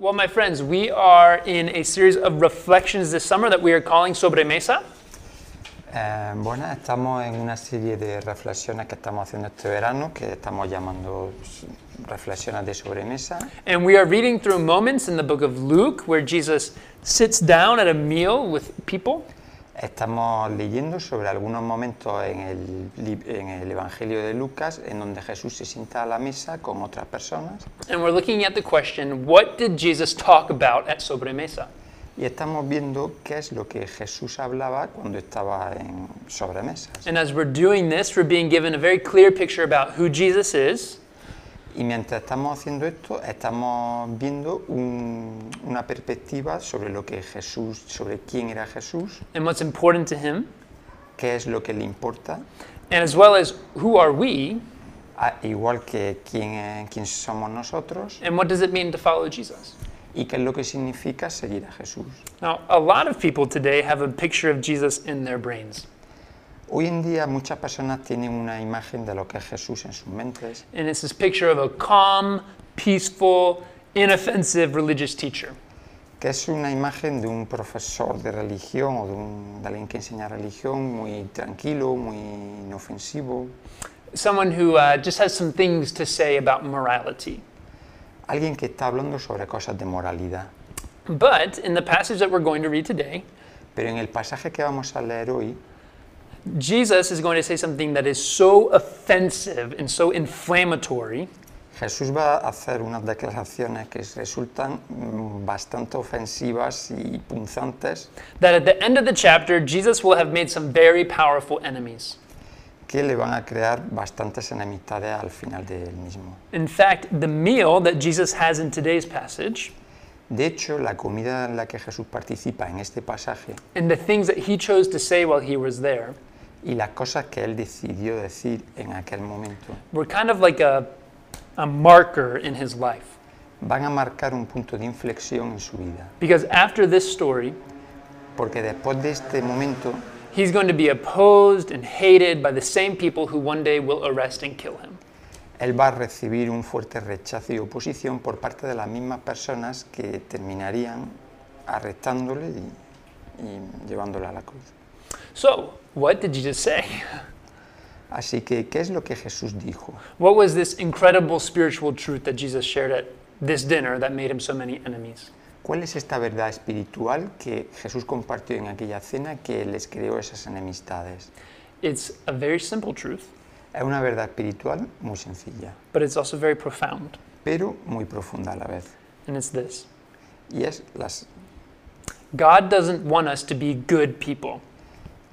Well, my friends, we are in a series of reflections this summer that we are calling Sobre Mesa. Eh, bueno, estamos en una serie de reflexiones que estamos haciendo este verano, que estamos llamando reflexiones de sobremesa. And we are reading through moments in the book of Luke where Jesus sits down at a meal with people. Estamos leyendo sobre algunos momentos en el, en el Evangelio de Lucas en donde Jesús se sienta a la mesa con otras personas And we're looking at the question what did Jesus talk about at Sobre Mesa? y estamos viendo qué es lo que Jesús hablaba cuando estaba en sobremesas. And as we're doing this, we're being given a very clear picture about who Jesus is, Y mientras estamos haciendo esto, estamos viendo un- una perspectiva sobre lo que Jesús, sobre quién era Jesús, and what's important to him, qué es lo que le importa, and as well as who are we, igual que quién, quién somos nosotros and what does it mean to follow Jesus. y qué es lo que significa seguir a Jesús. Now, a lot of people today have a picture of Jesus in their brains. Hoy en día muchas personas tienen una imagen de lo que es Jesús en sus mentes And it's this picture of a calm, peaceful, inoffensive religious teacher. que es una imagen de un profesor de religión o de, un, de alguien que enseña religión muy tranquilo, muy inofensivo, Someone who uh, just has some things to say about morality. alguien que está hablando sobre cosas de moralidad. But in the passage that we're going to read today, Pero en el pasaje que vamos a leer hoy, Jesus is going to say something that is so offensive and so inflammatory Jesús va a hacer unas declaraciones que resultan mm, bastante ofensivas y punzantes that at the end of the chapter, Jesus will have made some very powerful enemies. que le van a crear bastantes enemistades al final del mismo. In fact, the meal that Jesus has in today's passage De hecho, la comida en la que Jesús participa en este pasaje and the things that he chose to say while he was there y las cosas que él decidió decir en aquel momento were kind of like a, a marker in his life. van a marcar un punto de inflexión en su vida. Because after this story, Porque después de este momento he's going to be opposed and hated by the same people who one day will arrest and kill him. Él va a recibir un fuerte rechazo y oposición por parte de las mismas personas que terminarían arrestándole y, y llevándole a la cruz. So, what did Jesus say? Así que, ¿qué es lo que Jesús dijo? What was this incredible spiritual truth that Jesus shared at this dinner that made him so many enemies? ¿Cuál es esta verdad espiritual que Jesús compartió en aquella cena que les creó esas enemistades? It's a very simple truth, Es una verdad espiritual muy sencilla, but it's also very profound. pero muy profunda a la vez. And it's this Y es las, God doesn't want us to be good people,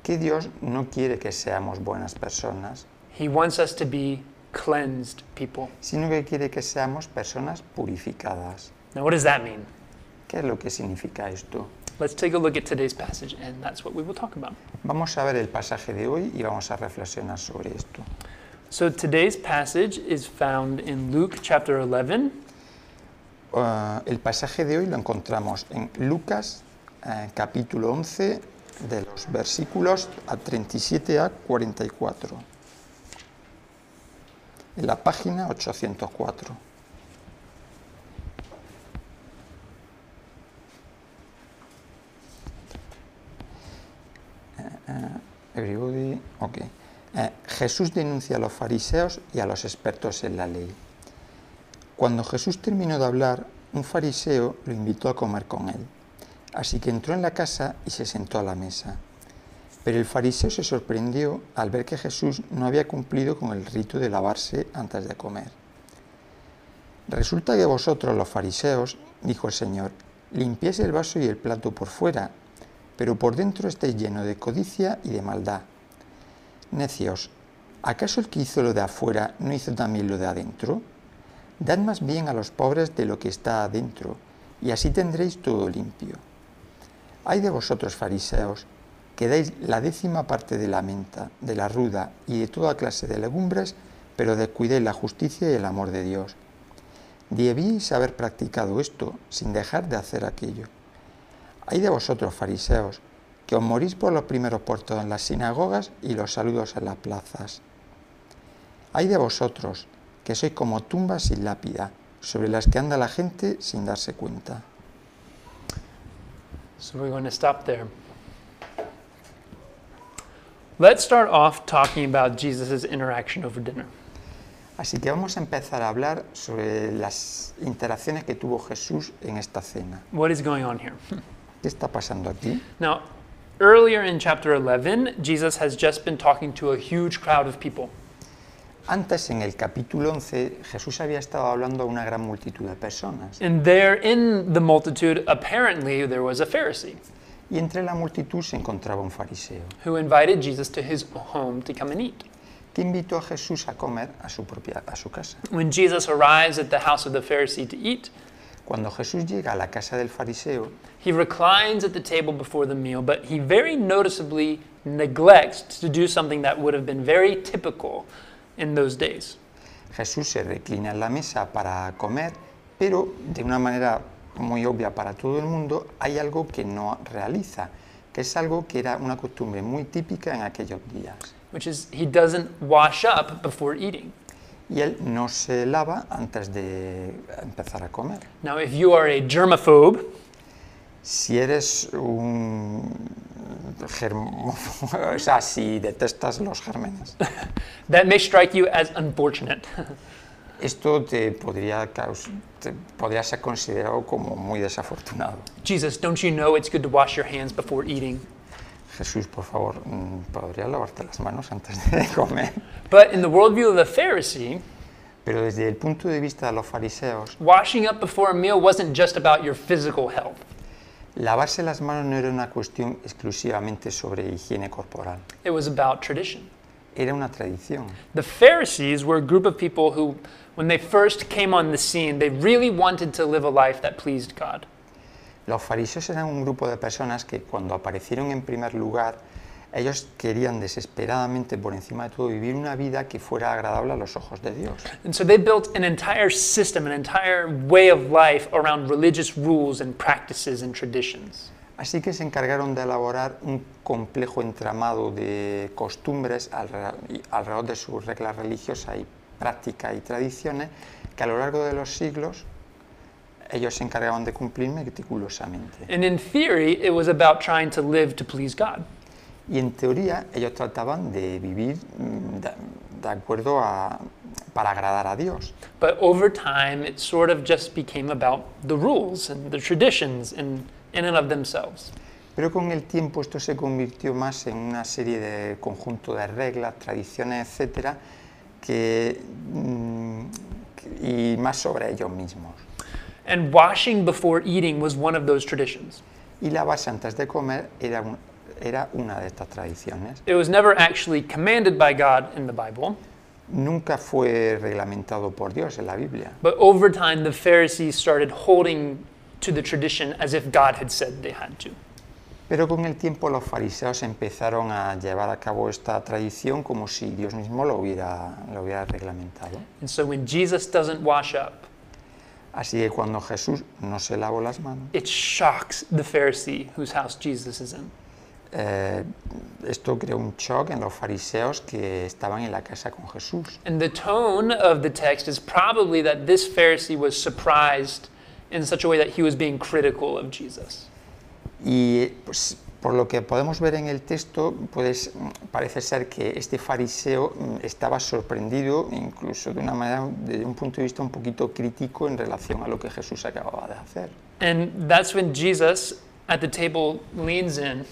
que Dios no quiere que seamos buenas personas, He wants us to be cleansed people. sino que quiere que seamos personas purificadas. Now, what does that mean? ¿Qué es lo que significa esto? Let's take a look at today's passage, and that's what we will talk about. Vamos a ver el pasaje de hoy y vamos a reflexionar sobre esto. So, today's passage is found in Luke chapter 11, Uh, el pasaje de hoy lo encontramos en Lucas eh, capítulo 11 de los versículos a 37 a 44. En la página 804. Eh, eh, everybody, ok. Eh, Jesús denuncia a los fariseos y a los expertos en la ley. Cuando Jesús terminó de hablar, un fariseo lo invitó a comer con él. Así que entró en la casa y se sentó a la mesa. Pero el fariseo se sorprendió al ver que Jesús no había cumplido con el rito de lavarse antes de comer. Resulta que vosotros los fariseos, dijo el Señor, limpiáis el vaso y el plato por fuera, pero por dentro estáis llenos de codicia y de maldad. Necios, ¿acaso el que hizo lo de afuera no hizo también lo de adentro? Dad más bien a los pobres de lo que está adentro, y así tendréis todo limpio. Ay de vosotros, fariseos, que dais la décima parte de la menta, de la ruda y de toda clase de legumbres, pero descuidéis la justicia y el amor de Dios. Debíais haber practicado esto sin dejar de hacer aquello. Ay de vosotros, fariseos, que os morís por los primeros puestos en las sinagogas y los saludos en las plazas. Ay de vosotros, que sois como tumbas sin lápida, sobre las que anda la gente sin darse cuenta. So we're going to stop there. Let's start off talking about Jesus' interaction over dinner. Así que vamos a empezar a hablar sobre las interacciones que tuvo Jesús en esta cena. What is going on here? ¿Qué está pasando aquí? Now, earlier in chapter 11, Jesus has just been talking to a huge crowd of people. Antes, en el capítulo 11, Jesús había estado hablando a una gran multitud de personas. And there in the multitude, apparently, there was a Pharisee Y entre la multitud se encontraba un fariseo, who invited Jesus to his home to come and eat. que invitó a Jesús a comer a su propia a su casa. When Jesus arrives at the house of the Pharisee to eat, Cuando Jesús llega a la casa del fariseo, he reclines at the table before the meal, but he very noticeably neglects to do something that would have been very typical in those days. Jesús se reclina en la mesa para comer, pero de una manera muy obvia para todo el mundo, hay algo que no realiza, que es algo que era una costumbre muy típica en aquellos días. which is he doesn't wash up before eating. Y él no se lava antes de empezar a comer. Now, if you are a germaphobe, Si eres un germófobo, o sea, si detestas los gérmenes, that may strike you as unfortunate. esto te podría, te podría ser considerado como muy desafortunado. Jesus, don't you know it's good to wash your hands before eating? Jesús, por favor, mm, ¿podrías lavarte las manos antes de comer? But in the worldview of the Pharisee, Pero desde el punto de vista de los fariseos, washing up before a meal wasn't just about your physical health. lavarse las manos no era una cuestión exclusivamente sobre higiene corporal, It was about tradition. era una tradición. The Pharisees were a group of people who, when they first came on the scene, they really wanted to live a life that pleased God. Los fariseos eran un grupo de personas que cuando aparecieron en primer lugar, ellos querían desesperadamente por encima de todo vivir una vida que fuera agradable a los ojos de Dios. And so they built an entire system, an entire way of life around religious rules and practices and traditions. Así que se encargaron de elaborar un complejo entramado de costumbres alrededor de sus reglas religiosas y prácticas y tradiciones que a lo largo de los siglos ellos se encargaban de cumplir meticulosamente. And in theory, it was about trying to live to please God. Y en teoría ellos trataban de vivir mm, de, de acuerdo a para agradar a Dios. But over time, it sort of just became about the rules and the traditions in, in and of themselves. Pero con el tiempo esto se convirtió más en una serie de conjunto de reglas, tradiciones, etcétera, que, mm, que- y más sobre ellos mismos. And washing before eating was one of those traditions. Y lavarse antes de comer era, un- era una de estas tradiciones. It was never actually commanded by God in the Bible, Nunca fue reglamentado por Dios en la Biblia, but over time, the Pharisees started holding to the tradition as if God had said they had to. pero con el tiempo los fariseos empezaron a llevar a cabo esta tradición como si Dios mismo lo hubiera, lo hubiera reglamentado. And so when Jesus doesn't wash up, Así que cuando Jesús no se lavó las manos, it shocks the Pharisee whose house Jesus is in. eh, esto creó un shock en los fariseos que estaban en la casa con Jesús. And the tone of the text is probably that this Pharisee was surprised in such a way that he was being critical of Jesus. Y pues, por lo que podemos ver en el texto, pues, parece ser que este fariseo mm, estaba sorprendido, incluso de una manera, desde un punto de vista un poquito crítico en relación a lo que Jesús acababa de hacer. And that's when Jesus at the table leans in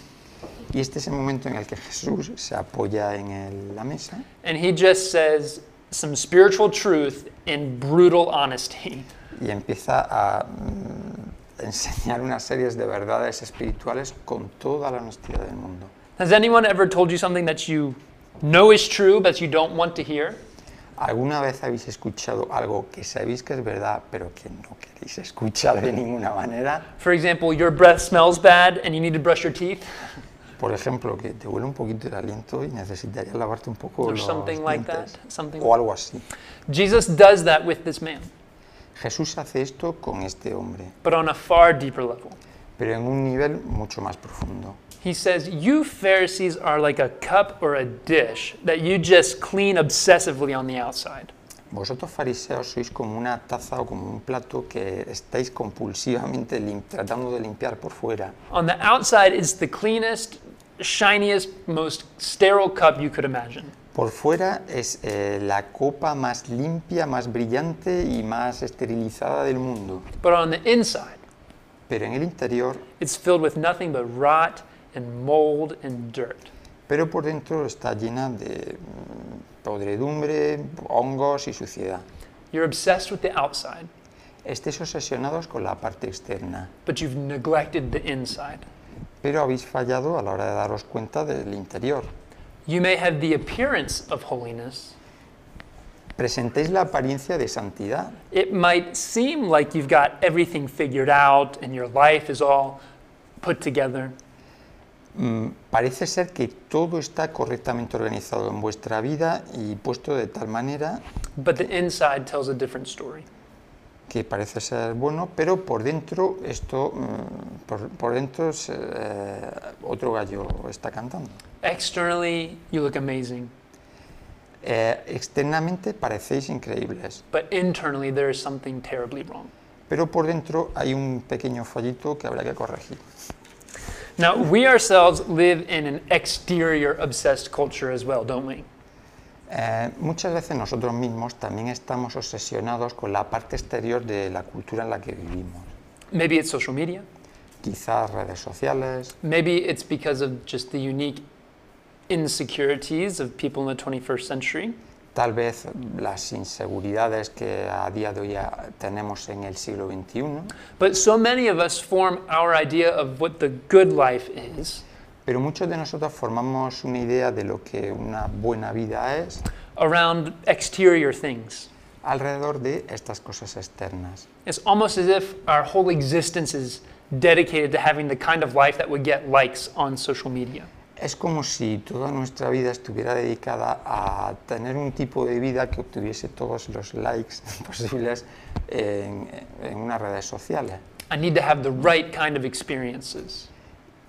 Y este es el momento en el que Jesús se apoya en el- la mesa and he just says some spiritual truth in brutal honesty. y empieza a mm, enseñar unas series de verdades espirituales con toda la honestidad del mundo. Has anyone ever told you something that you know is true but you don't want to hear? ¿Alguna vez habéis escuchado algo que sabéis que es verdad, pero que no queréis escuchar de ninguna manera? For example, your breath smells bad and you need to brush your teeth Por ejemplo, que te huele un poquito el aliento y necesitarías lavarte un poco or los something like that. dientes, Something o algo así. Jesus does that with this man, Jesús hace esto con este hombre, but on a far deeper level. pero en un nivel mucho más profundo. He says, You Pharisees are like a cup or a dish that you just clean obsessively on the outside. Vosotros fariseos sois como una taza o como un plato que estáis compulsivamente lim- tratando de limpiar por fuera. On the outside, it's the cleanest, shiniest, most sterile cup you could imagine. Por fuera es eh, la copa más limpia, más brillante y más esterilizada del mundo. But on the inside, Pero en el interior, it's filled with nothing but rot and mold and dirt. pero por dentro está llena de mm, podredumbre, hongos y suciedad. You're obsessed with the outside, Estéis obsesionados con la parte externa, but you've neglected the inside. pero habéis fallado a la hora de daros cuenta del interior. You may have the appearance of holiness. Presentéis la apariencia de santidad, It might seem like you've got everything figured out and your life is all put together. Mm, parece ser que todo está correctamente organizado en vuestra vida y puesto de tal manera But the inside tells a different story. que parece ser bueno, pero por dentro esto, mm, por, por dentro es, eh, otro gallo está cantando. Externally, you look amazing, Eh, externamente parecéis increíbles, but internally, there is something terribly wrong. pero por dentro hay un pequeño fallito que habrá que corregir. Now, we ourselves live in an exterior obsessed culture as well, don't we? Eh, muchas veces nosotros mismos también estamos obsesionados con la parte exterior de la cultura en la que vivimos. Maybe it's social media. Quizás redes sociales, Maybe it's because of just the unique insecurities of people in the 21st century. tal vez las inseguridades que a día de hoy ya tenemos en el siglo XXI, But so many of us form our idea of what the good life is pero muchos de nosotros formamos una idea de lo que una buena vida es around exterior things. alrededor de estas cosas externas. It's almost as if our whole existence is dedicated to having the kind of life that would get likes on social media. Es como si toda nuestra vida estuviera dedicada a tener un tipo de vida que obtuviese todos los likes posibles en, en unas redes sociales. I need to have the right kind of experiences.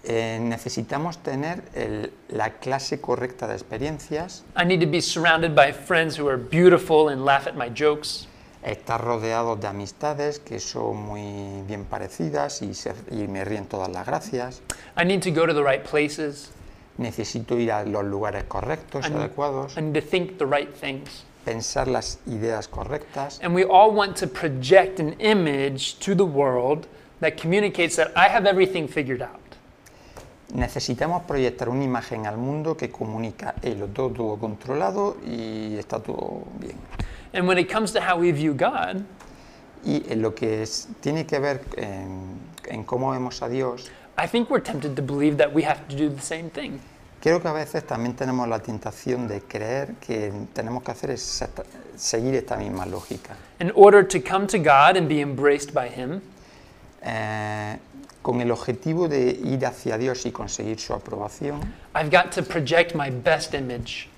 Eh, necesitamos tener el- la clase correcta de experiencias, I need to be surrounded by friends who are beautiful and laugh at my jokes. estar rodeado de amistades que son muy bien parecidas y, se- y me ríen todas las gracias. I need to go to the right places. Necesito ir a los lugares correctos, And- adecuados, need to think the right things. pensar las ideas correctas. And we all want to project an image to the world that communicates that I have everything figured out. Necesitamos proyectar una imagen al mundo que comunica, "Hey, lo tengo todo controlado y está todo bien. And when it comes to how we view God, Y en lo que es- tiene que ver en, en cómo vemos a Dios, I think we're tempted to believe that we have to do the same thing. creo que a veces también tenemos la tentación de creer que tenemos que hacer exacta- seguir esta misma lógica. In order to come to God and be embraced by Him, Eh, con el objetivo de ir hacia Dios y conseguir su aprobación, I've got to project my best image.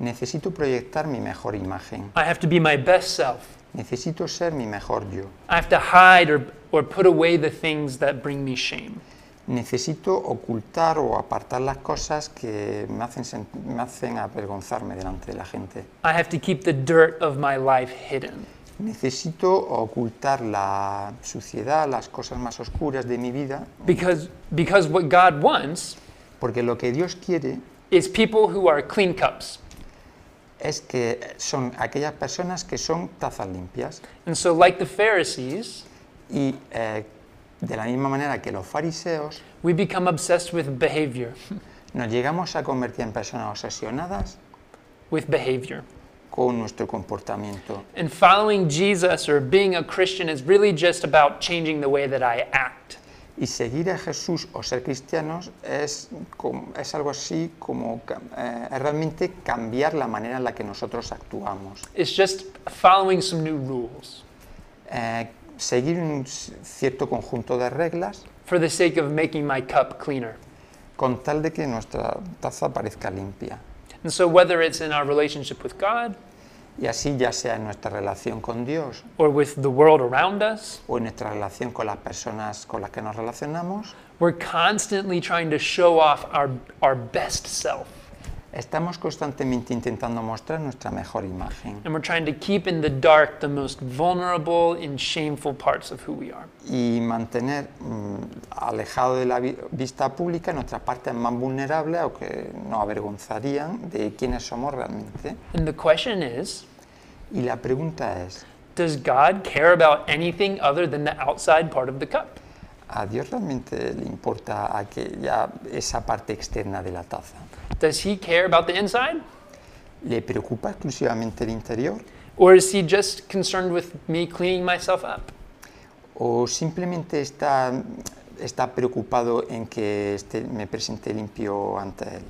necesito proyectar mi mejor imagen, I have to be my best self. necesito ser mi mejor yo, I have to hide or, or put away the things that bring me shame. Necesito ocultar o apartar las cosas que me hacen, me hacen avergonzarme delante de la gente. I have to keep the dirt of my life hidden. Necesito ocultar la suciedad, las cosas más oscuras de mi vida, Because, because what God wants porque lo que Dios quiere is people who are clean cups. es que son aquellas personas que son tazas limpias. And so, like the Pharisees, Y eh, de la misma manera que los fariseos, we become obsessed with behavior, nos llegamos a convertir en personas obsesionadas with behavior. con nuestro comportamiento. And following Jesus or being a Christian is really just about changing the way that I act. Y seguir a Jesús o ser cristianos es, algo así como eh, realmente cambiar la manera en la que nosotros actuamos. It's just following some new rules Eh, seguir un cierto conjunto de reglas for the sake of making my cup cleaner. con tal de que nuestra taza parezca limpia. And so, whether it's in our relationship with God Y así ya sea en nuestra relación con Dios or with the world around us, o en nuestra relación con las personas con las que nos relacionamos, we're constantly trying to show off our, our best self. Estamos constantemente intentando mostrar nuestra mejor imagen And we're trying to keep in the dark the most vulnerable and shameful parts of who we are. y mantener mm, alejado de la vi- vista pública nuestras partes más vulnerables o que nos avergonzarían de quiénes somos realmente. And the question is Y la pregunta es, Does God care about anything other than the outside part of the cup? ¿A Dios realmente le importa aquella, esa parte externa de la taza? Does He care about the inside? ¿Le preocupa exclusivamente el interior? Or is He just concerned with me cleaning myself up? ¿O simplemente está, está preocupado en que esté- me presente limpio ante Él?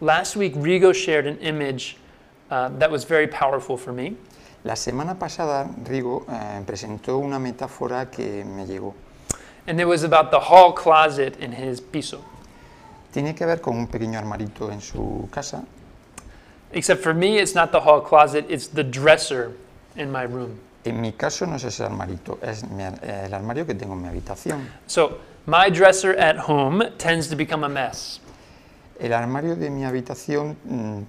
Last week, Rigo shared an image uh, that was very powerful for me. La semana pasada Rigo eh, presentó una metáfora que me llegó. And it was about the hall closet in his piso. Tiene que ver con un pequeño armarito en su casa, Except for me, it's not the hall closet, it's the dresser in my room. En mi caso no es ese armarito, es mi ar- el armario que tengo en mi habitación. So, my dresser at home tends to become a mess. El armario de mi habitación mm,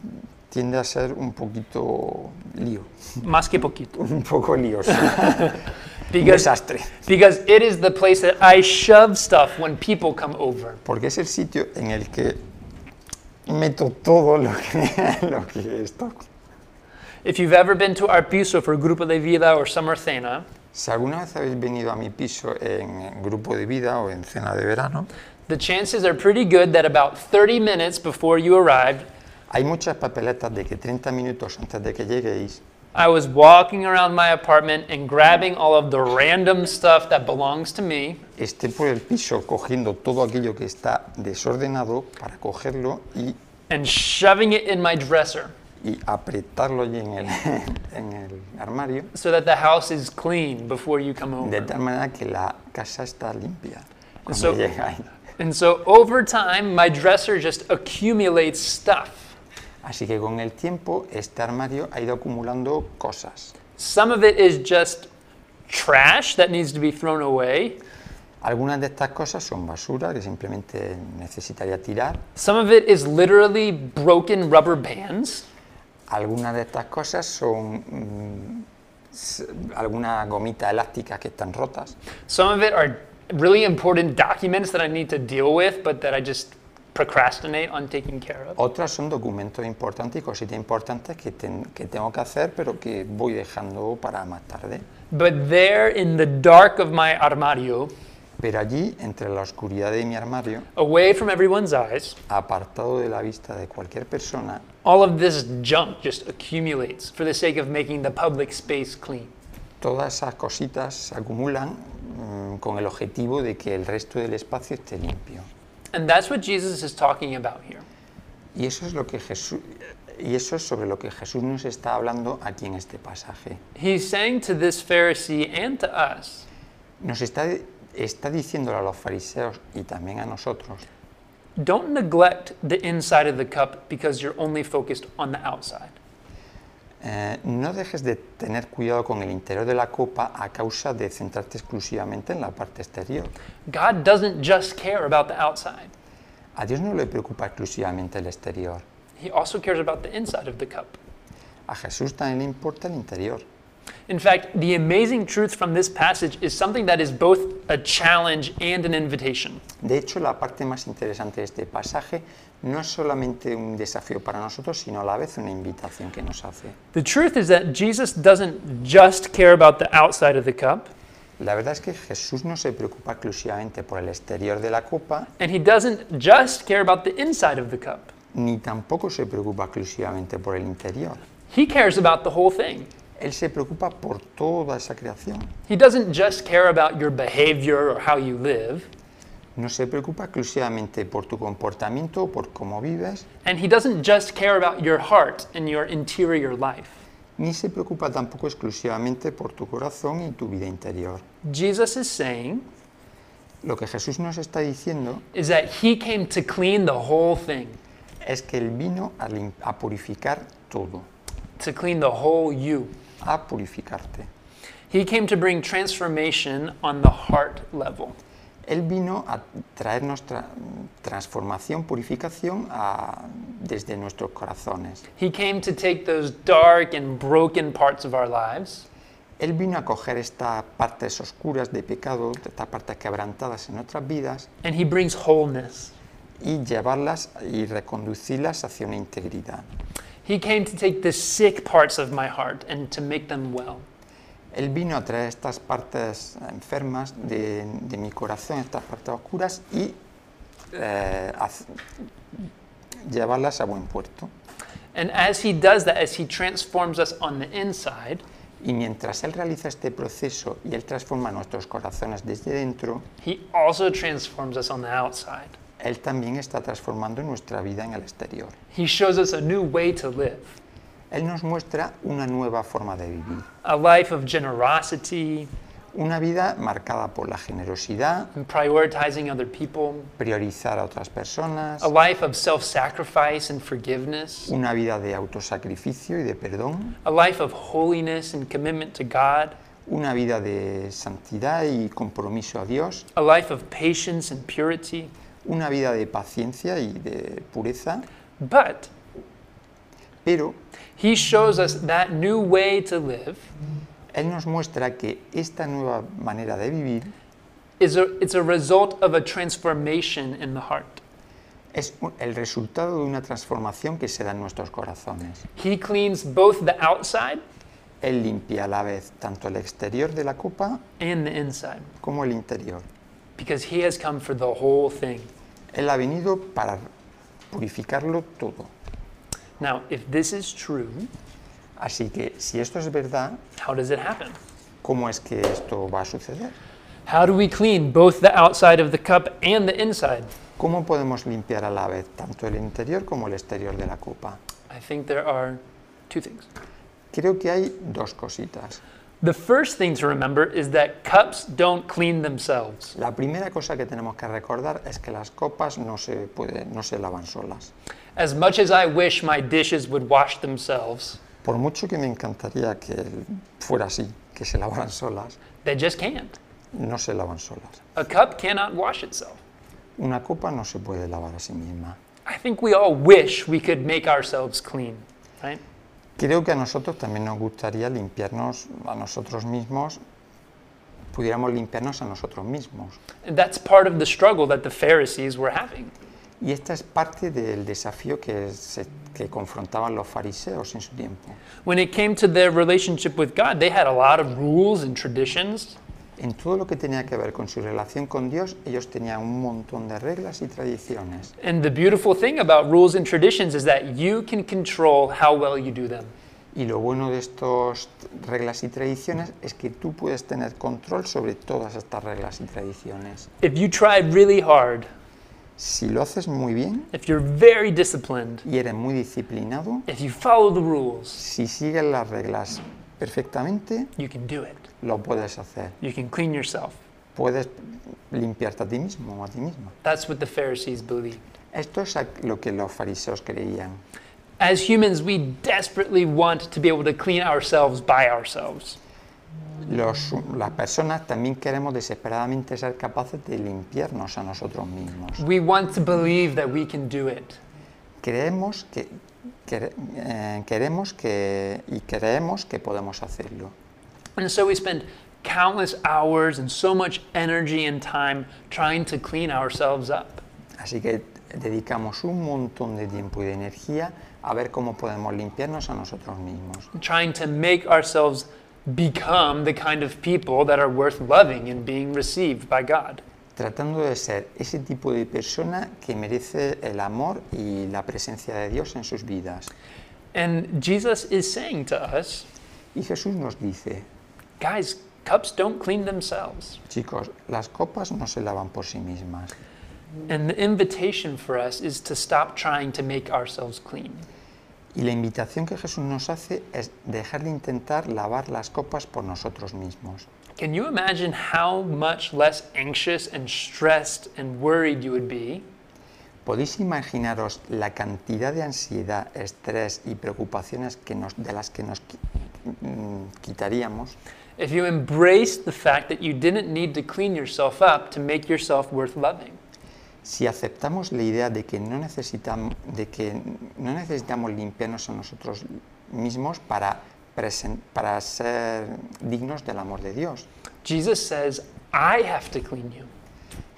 tiende a ser un poquito lío, Más que poquito. un poco lioso, Because, desastre. because it is the place that I shove stuff when people come over. Porque es el sitio en el que meto todo lo que, lo que esto. If you've ever been to our piso for Grupo de Vida or Summer Cena, Si alguna vez habéis venido a mi piso en grupo de vida o en cena de verano, the chances are pretty good that about 30 minutes before you arrived, hay muchas papeletas de que 30 minutos antes de que lleguéis I was walking around my apartment and grabbing all of the random stuff that belongs to me esté por el piso cogiendo todo aquello que está desordenado para cogerlo y, and shoving it in my dresser y apretarlo allí en el, en el armario, so that the house is clean before you come de over. tal manera que la casa está limpia cuando So- llegáis. And so over time, my dresser just accumulates stuff. Así que con el tiempo este armario ha ido acumulando cosas. Some of it is just trash that needs to be thrown away. Algunas de estas cosas son basura que simplemente necesitaría tirar. Some of it is literally broken rubber bands. Algunas de estas cosas son mm, algunas gomitas elásticas que están rotas. Some of it are really important documents that I need to deal with, but that I just procrastinate on taking care of. Otras son documentos importantes y cositas importantes que, ten- que tengo que hacer, pero que voy dejando para más tarde. But there in the dark of my armario, Pero allí, entre la oscuridad de mi armario, away from everyone's eyes, apartado de la vista de cualquier persona, all of this junk just accumulates for the sake of making the public space clean. todas esas cositas se acumulan mm, con el objetivo de que el resto del espacio esté limpio. And that's what Jesus is talking about here. Y eso es lo que Jesús y eso es sobre lo que Jesús nos está hablando aquí en este pasaje. He's saying to this Pharisee and to us, Nos está, está diciéndole a los fariseos y también a nosotros, don't neglect the inside of the cup because you're only focused on the outside. Eh, no dejes de tener cuidado con el interior de la copa a causa de centrarte exclusivamente en la parte exterior. God doesn't just care about the outside, A Dios no le preocupa exclusivamente el exterior. He also cares about the inside of the cup. A Jesús también le importa el interior. In fact, the amazing truth from this passage is something that is both a challenge and an invitation. De hecho, la parte más interesante de este pasaje no es solamente un desafío para nosotros, sino a la vez una invitación que nos hace. The truth is that Jesus doesn't just care about the outside of the cup, La verdad es que Jesús no se preocupa exclusivamente por el exterior de la copa, and he doesn't just care about the inside of the cup. ni tampoco se preocupa exclusivamente por el interior. He cares about the whole thing. Él se preocupa por toda esa creación. He doesn't just care about your behavior or how you live, No se preocupa exclusivamente por tu comportamiento o por cómo vives, and he doesn't just care about your heart and your interior life. ni se preocupa tampoco exclusivamente por tu corazón y tu vida interior. Jesus is saying Lo que Jesús nos está diciendo is that he came to clean the whole thing, es que Él vino a, a purificar todo, to clean the whole you. a purificarte. He came to bring transformation on the heart level. Él vino a traernos tra- transformación, purificación a- desde nuestros corazones. He came to take those dark and broken parts of our lives Él vino a coger estas partes oscuras de pecado, estas partes quebrantadas en nuestras vidas and he brings wholeness. y llevarlas y reconducirlas hacia una integridad. He came to take the sick parts of my heart and to make them well. Él vino a traer estas partes enfermas de, de mi corazón, estas partes oscuras y eh, llevarlas a buen puerto. And as he does that, as he transforms us on the inside, Y mientras Él realiza este proceso y Él transforma nuestros corazones desde dentro, he also transforms us on the outside. Él también está transformando nuestra vida en el exterior. He shows us a new way to live, Él nos muestra una nueva forma de vivir, a life of generosity una vida marcada por la generosidad, and prioritizing other people, priorizar a otras personas, a life of self sacrifice and forgiveness, una vida de autosacrificio y de perdón, a life of holiness and commitment to God, una vida de santidad y compromiso a Dios, a life of patience and purity. una vida de paciencia y de pureza, But pero he shows us that new way to live Él nos muestra que esta nueva manera de vivir is a, it's a result of a transformation in the heart. es un- el resultado de una transformación que se da en nuestros corazones. He cleans both the outside Él limpia a la vez tanto el exterior de la copa and the inside como el interior. because he has come for the whole thing. Él ha venido para purificarlo todo. Now, if this is true, Así que si esto es verdad, how does it happen? ¿cómo es que esto va a suceder? How do we clean both the outside of the cup and the inside? ¿Cómo podemos limpiar a la vez tanto el interior como el exterior de la copa? I think there are two things. Creo que hay dos cositas. The first thing to remember is that cups don't clean themselves. La primera cosa que tenemos que recordar es que las copas no se, pueden, no se lavan solas. As much as I wish my dishes would wash themselves, Por mucho que me encantaría que fuera así, que se lavaran solas, they just can't. no se lavan solas. A cup cannot wash itself. Una copa no se puede lavar a sí misma. I think we all wish we could make ourselves clean, right? Creo que a nosotros también nos gustaría limpiarnos a nosotros mismos, pudiéramos limpiarnos a nosotros mismos. That's part of the struggle that the Pharisees were having. Y esta es parte del desafío que, se- que confrontaban los fariseos en su tiempo. When it came to their relationship with God, they had a lot of rules and traditions. En todo lo que tenía que ver con su relación con Dios, ellos tenían un montón de reglas y tradiciones. And the beautiful thing about rules and traditions is that you can control how well you do them. Y lo bueno de estas reglas y tradiciones es que tú puedes tener control sobre todas estas reglas y tradiciones. If you try really hard, Si lo haces muy bien if you're very disciplined, y eres muy disciplinado, if you follow the rules, si sigues las reglas perfectamente, you can do it. lo puedes hacer. You can clean yourself. Puedes limpiarte a ti mismo o a ti misma. That's what the Pharisees believed. Esto es lo que los fariseos creían. As humans, we desperately want to be able to clean ourselves by ourselves. Los- las personas también queremos desesperadamente ser capaces de limpiarnos a nosotros mismos. We want to believe that we can do it. Creemos que, quere- eh, queremos que y creemos que podemos hacerlo. And so we spend countless hours and so much energy and time trying to clean ourselves up. Así que dedicamos un montón de tiempo y de energía a ver cómo podemos limpiarnos a nosotros mismos, trying to make ourselves become the kind of people that are worth loving and being received by God. Tratando de ser ese tipo de persona que merece el amor y la presencia de Dios en sus vidas. And Jesus is saying to us, Y Jesús nos dice, guys, cups don't clean themselves. chicos, las copas no se lavan por sí mismas. And the invitation for us is to stop trying to make ourselves clean. Y la invitación que Jesús nos hace es dejar de intentar lavar las copas por nosotros mismos. Can you imagine how much less anxious and stressed and worried you would be ¿Podéis imaginaros la cantidad de ansiedad, estrés y preocupaciones que nos- de las que nos mm, quitaríamos if you embrace the fact that you didn't need to clean yourself up to make yourself worth loving, Si aceptamos la idea de que no necesitamos, de que no necesitamos limpiarnos a nosotros mismos para, para ser dignos del amor de Dios, Jesus says, I have to clean you.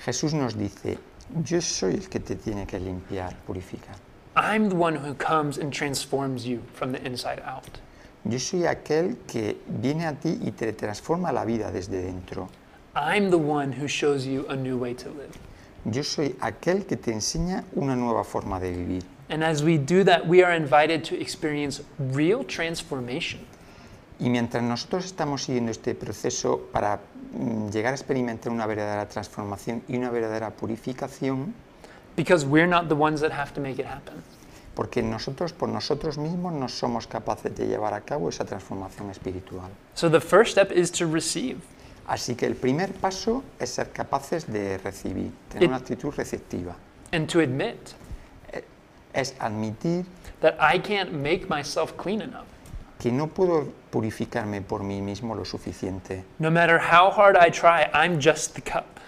Jesús nos dice, yo soy el que te tiene que limpiar, purificar. I'm the one who comes and transforms you from the inside out. Yo soy aquel que viene a ti y te transforma la vida desde dentro. I'm the one who shows you a new way to live. Yo soy aquel que te enseña una nueva forma de vivir. And as we do that, we are invited to experience real transformation. Y mientras nosotros estamos siguiendo este proceso para mm, llegar a experimentar una verdadera transformación y una verdadera purificación, Because we're not the ones that have to make it happen. porque nosotros por nosotros mismos no somos capaces de llevar a cabo esa transformación espiritual. So the first step is to receive. Así que el primer paso es ser capaces de recibir, tener It- una actitud receptiva, and to admit es admitir that I can't make myself clean enough. que no puedo purificarme por mí mismo lo suficiente. No matter how hard I try, I'm just the cup.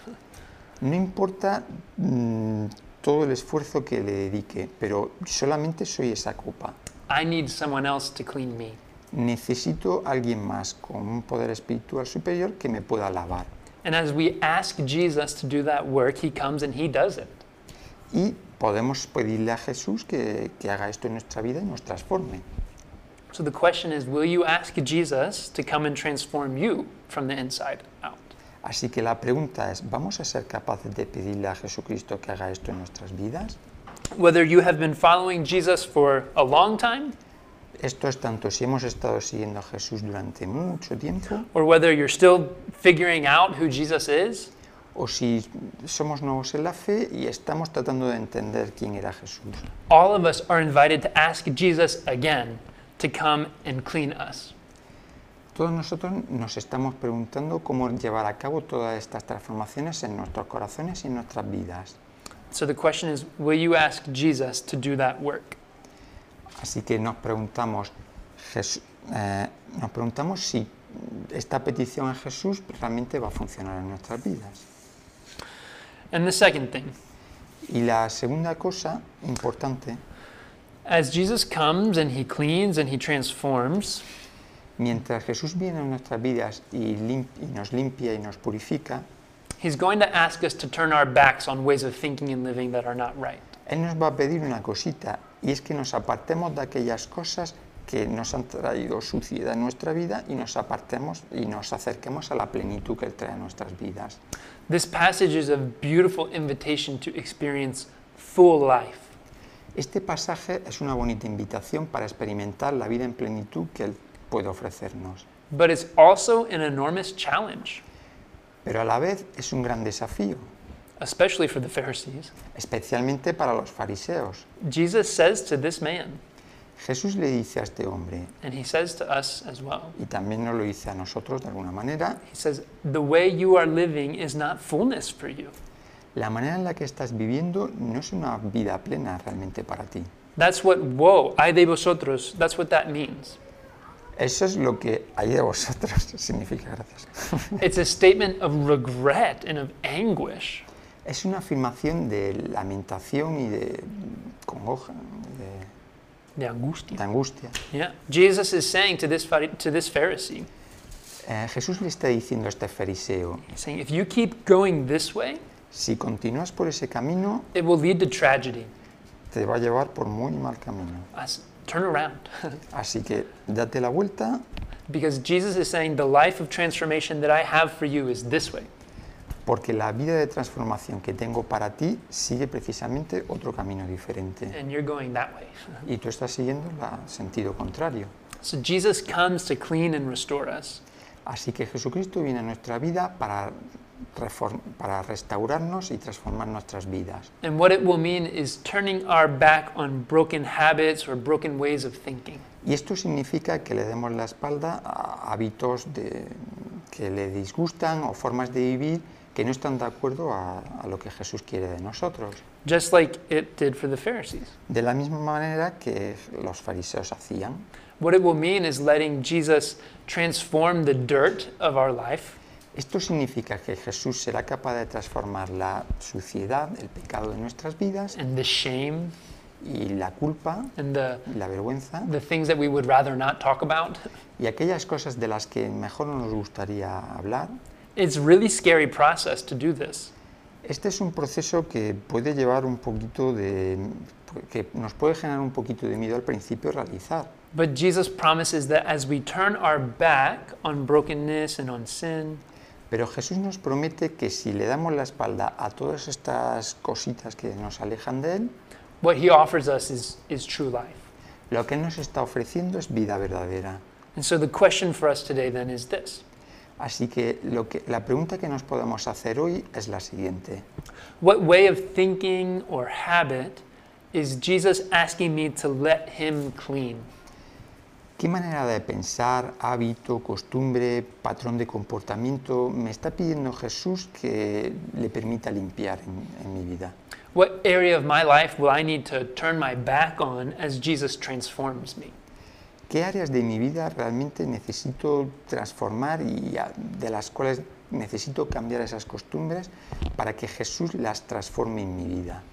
No importa mm, todo el esfuerzo que le dedique, pero solamente soy esa copa. I need someone else to clean me. Necesito a alguien más con un poder espiritual superior que me pueda lavar. And as we ask Jesus to do that work, he comes and he does it. Y podemos pedirle a Jesús que, que haga esto en nuestra vida y nos transforme. So the question is will you ask Jesus to come and transform you from the inside out? Así que la pregunta es, ¿vamos a ser capaces de pedirle a Jesucristo que haga esto en nuestras vidas? Whether you have been following Jesus for a long time Esto es tanto si hemos estado siguiendo a Jesús durante mucho tiempo or whether you're still figuring out who Jesus is, o si somos nuevos en la fe y estamos tratando de entender quién era Jesús. all of us are invited to ask Jesus again to come and clean us. Todos nosotros nos estamos preguntando cómo llevar a cabo todas estas transformaciones en nuestros corazones y en nuestras vidas. So the question is will you ask Jesus to do that work? Así que nos preguntamos, Jes- eh, nos preguntamos si esta petición a Jesús realmente va a funcionar en nuestras vidas. And the second thing, Y la segunda cosa importante, as Jesus comes and he cleans and he transforms, mientras Jesús viene a nuestras vidas y, lim- y nos limpia y nos purifica, he's going to ask us to turn our backs on ways of thinking and living that are not right. Él nos va a pedir una cosita y es que nos apartemos de aquellas cosas que nos han traído suciedad en nuestra vida y nos apartemos y nos acerquemos a la plenitud que Él trae a nuestras vidas. This passage is a beautiful invitation to experience full life. Este pasaje es una bonita invitación para experimentar la vida en plenitud que Él puede ofrecernos, But it's also an enormous challenge, pero a la vez es un gran desafío, especially for the Pharisees. especialmente para los fariseos. Jesus says to this man, Jesús le dice a este hombre, and he says to us as well, y también nos lo dice a nosotros de alguna manera, he says, The way you are living is not fullness for you. la manera en la que estás viviendo no es una vida plena realmente para ti. That's what woe, ay de vosotros, that's what that means. Eso es lo que hay de vosotros significa gracias. It's a statement of regret and of anguish. Es una afirmación de lamentación y de congoja, de, De angustia. de angustia. Yeah. Jesus is saying to this, to this Pharisee, Eh, Jesús le está diciendo a este fariseo, saying, if you keep going this way, si continúas por ese camino, it will lead to tragedy. te va a llevar por muy mal camino. Us- Turn around. Así que date la vuelta because Jesus is saying, the life of transformation that I have for you is this way. Porque la vida de transformación que tengo para ti sigue precisamente otro camino diferente. And you're going that way. Y tú estás siguiendo el sentido contrario. So Jesus comes to clean and restore us. Así que Jesucristo viene a nuestra vida para, para restaurarnos y transformar nuestras vidas. And what it will mean is turning our back on broken habits or broken ways of thinking. Y esto significa que le demos la espalda a hábitos de- que le disgustan o formas de vivir que no están de acuerdo a, a lo que Jesús quiere de nosotros. just like it did for the Pharisees. De la misma manera que los fariseos hacían. What it will mean is letting Jesus transform the dirt of our life Esto significa que Jesús será capaz de transformar la suciedad, el pecado de nuestras vidas and the shame y la culpa and the, y la vergüenza the things that we would rather not talk about. y aquellas cosas de las que mejor no nos gustaría hablar. It's a really scary process to do this. Este es un proceso que puede llevar un poquito de... que nos puede generar un poquito de miedo al principio realizar. But Jesus promises that as we turn our back on brokenness and on sin, Pero Jesús nos promete que si le damos la espalda a todas estas cositas que nos alejan de Él, what he offers us is, is true life. lo que Él nos está ofreciendo es vida verdadera. And so the question for us today then is this Así que, lo que la pregunta que nos podemos hacer hoy es la siguiente. What way of thinking or habit is Jesus asking me to let him clean? ¿Qué manera de pensar, hábito, costumbre, patrón de comportamiento me está pidiendo Jesús que le permita limpiar en, en mi vida? What area of my life will I need to turn my back on as Jesus transforms me? ¿Qué áreas de mi vida realmente necesito transformar y de las cuales necesito cambiar esas costumbres para que Jesús las transforme en mi vida?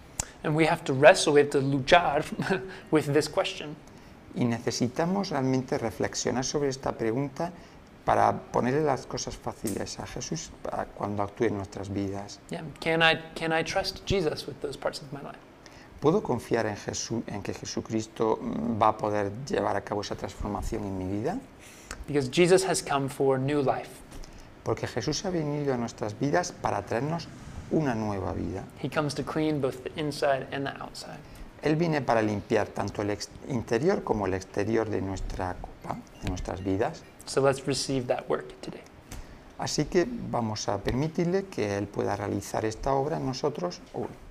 And we have to wrestle, we have to luchar with this question. Y necesitamos realmente reflexionar sobre esta pregunta para ponerle las cosas fáciles a Jesús para cuando actúe en nuestras vidas. Yeah, can I can I trust Jesus with those parts of my life? ¿Puedo confiar en, Jesús, en que Jesucristo mm, va a poder llevar a cabo esa transformación en mi vida? Because Jesus has come for new life. Porque Jesús ha venido a nuestras vidas para traernos una nueva vida. He comes to clean both the inside and the outside. Él viene para limpiar tanto el interior como el exterior de nuestra copa, de nuestras vidas. So let's receive that work today. Así que vamos a permitirle que Él pueda realizar esta obra en nosotros hoy.